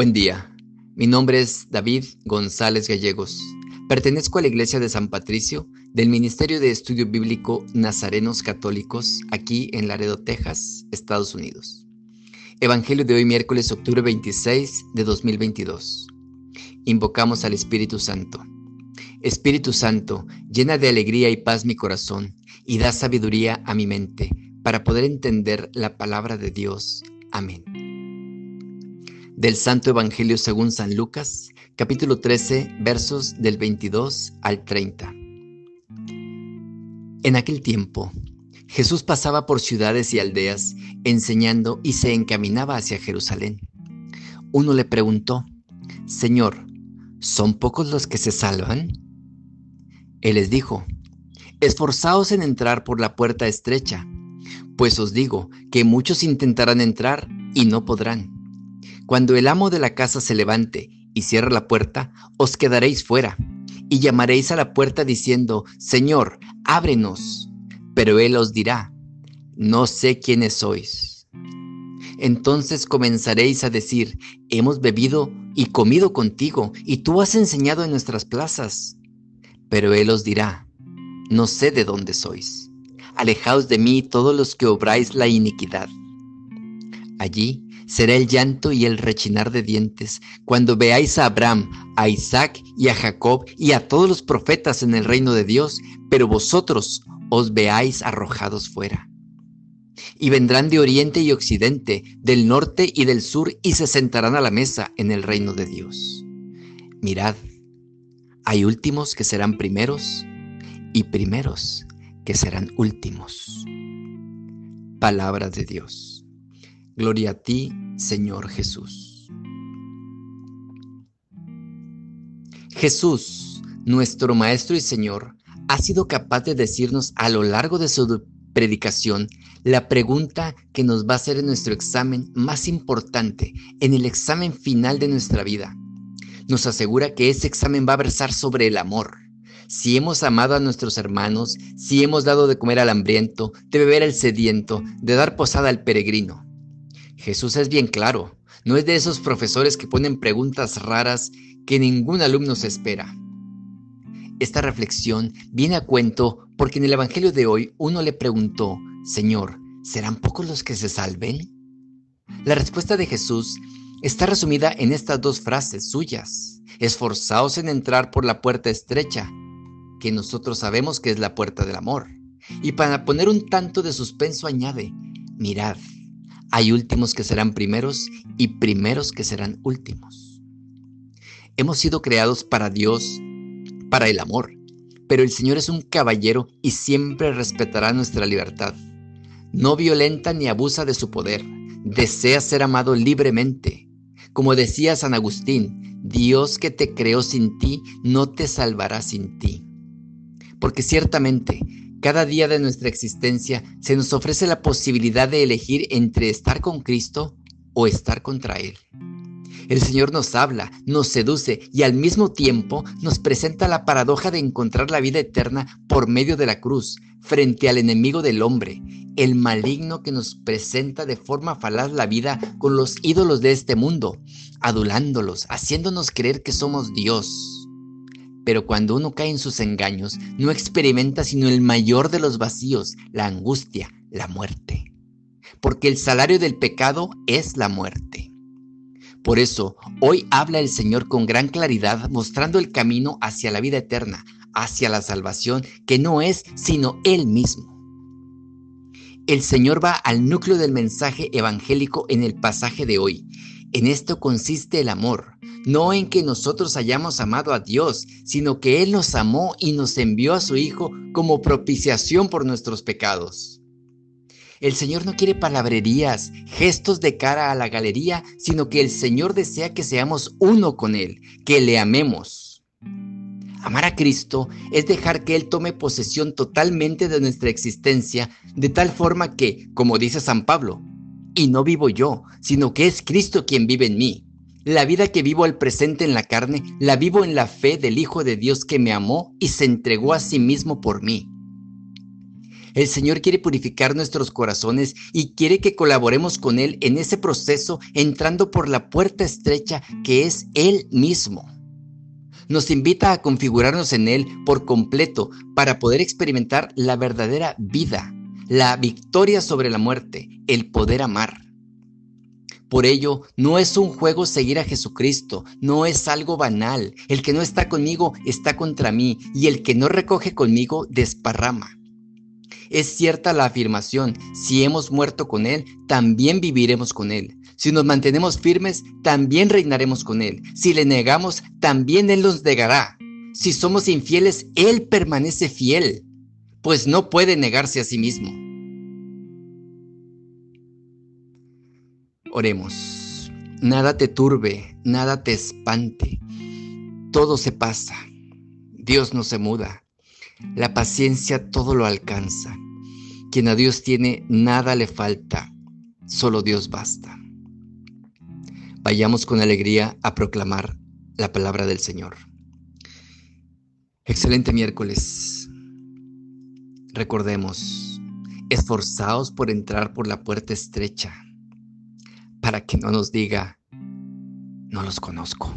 Buen día, mi nombre es David González Gallegos. Pertenezco a la Iglesia de San Patricio del Ministerio de Estudio Bíblico Nazarenos Católicos aquí en Laredo, Texas, Estados Unidos. Evangelio de hoy miércoles octubre 26 de 2022. Invocamos al Espíritu Santo. Espíritu Santo, llena de alegría y paz mi corazón y da sabiduría a mi mente para poder entender la palabra de Dios. Amén del Santo Evangelio según San Lucas, capítulo 13, versos del 22 al 30. En aquel tiempo, Jesús pasaba por ciudades y aldeas, enseñando y se encaminaba hacia Jerusalén. Uno le preguntó, Señor, ¿son pocos los que se salvan? Él les dijo, Esforzaos en entrar por la puerta estrecha, pues os digo que muchos intentarán entrar y no podrán. Cuando el amo de la casa se levante y cierre la puerta, os quedaréis fuera y llamaréis a la puerta diciendo, Señor, ábrenos. Pero él os dirá, no sé quiénes sois. Entonces comenzaréis a decir, hemos bebido y comido contigo, y tú has enseñado en nuestras plazas. Pero él os dirá, no sé de dónde sois. Alejaos de mí todos los que obráis la iniquidad. Allí será el llanto y el rechinar de dientes cuando veáis a Abraham, a Isaac y a Jacob y a todos los profetas en el reino de Dios, pero vosotros os veáis arrojados fuera. Y vendrán de oriente y occidente, del norte y del sur, y se sentarán a la mesa en el reino de Dios. Mirad, hay últimos que serán primeros y primeros que serán últimos. Palabra de Dios. Gloria a ti, Señor Jesús. Jesús, nuestro Maestro y Señor, ha sido capaz de decirnos a lo largo de su predicación la pregunta que nos va a hacer en nuestro examen más importante, en el examen final de nuestra vida. Nos asegura que ese examen va a versar sobre el amor. Si hemos amado a nuestros hermanos, si hemos dado de comer al hambriento, de beber al sediento, de dar posada al peregrino. Jesús es bien claro, no es de esos profesores que ponen preguntas raras que ningún alumno se espera. Esta reflexión viene a cuento porque en el Evangelio de hoy uno le preguntó, Señor, ¿serán pocos los que se salven? La respuesta de Jesús está resumida en estas dos frases suyas. Esforzaos en entrar por la puerta estrecha, que nosotros sabemos que es la puerta del amor. Y para poner un tanto de suspenso añade, mirad, hay últimos que serán primeros y primeros que serán últimos. Hemos sido creados para Dios, para el amor, pero el Señor es un caballero y siempre respetará nuestra libertad. No violenta ni abusa de su poder, desea ser amado libremente. Como decía San Agustín, Dios que te creó sin ti, no te salvará sin ti. Porque ciertamente cada día de nuestra existencia se nos ofrece la posibilidad de elegir entre estar con Cristo o estar contra Él. El Señor nos habla, nos seduce y al mismo tiempo nos presenta la paradoja de encontrar la vida eterna por medio de la cruz, frente al enemigo del hombre, el maligno que nos presenta de forma falaz la vida con los ídolos de este mundo, adulándolos, haciéndonos creer que somos Dios. Pero cuando uno cae en sus engaños, no experimenta sino el mayor de los vacíos, la angustia, la muerte. Porque el salario del pecado es la muerte. Por eso, hoy habla el Señor con gran claridad, mostrando el camino hacia la vida eterna, hacia la salvación, que no es sino Él mismo. El Señor va al núcleo del mensaje evangélico en el pasaje de hoy. En esto consiste el amor, no en que nosotros hayamos amado a Dios, sino que Él nos amó y nos envió a su Hijo como propiciación por nuestros pecados. El Señor no quiere palabrerías, gestos de cara a la galería, sino que el Señor desea que seamos uno con Él, que le amemos. Amar a Cristo es dejar que Él tome posesión totalmente de nuestra existencia, de tal forma que, como dice San Pablo, y no vivo yo, sino que es Cristo quien vive en mí. La vida que vivo al presente en la carne, la vivo en la fe del Hijo de Dios que me amó y se entregó a sí mismo por mí. El Señor quiere purificar nuestros corazones y quiere que colaboremos con Él en ese proceso entrando por la puerta estrecha que es Él mismo. Nos invita a configurarnos en Él por completo para poder experimentar la verdadera vida, la victoria sobre la muerte, el poder amar. Por ello, no es un juego seguir a Jesucristo, no es algo banal. El que no está conmigo está contra mí y el que no recoge conmigo desparrama. Es cierta la afirmación, si hemos muerto con Él, también viviremos con Él. Si nos mantenemos firmes, también reinaremos con Él. Si le negamos, también Él nos negará. Si somos infieles, Él permanece fiel, pues no puede negarse a sí mismo. Oremos. Nada te turbe, nada te espante. Todo se pasa. Dios no se muda. La paciencia todo lo alcanza. Quien a Dios tiene, nada le falta. Solo Dios basta. Vayamos con alegría a proclamar la palabra del Señor. Excelente miércoles. Recordemos, esforzaos por entrar por la puerta estrecha para que no nos diga, no los conozco.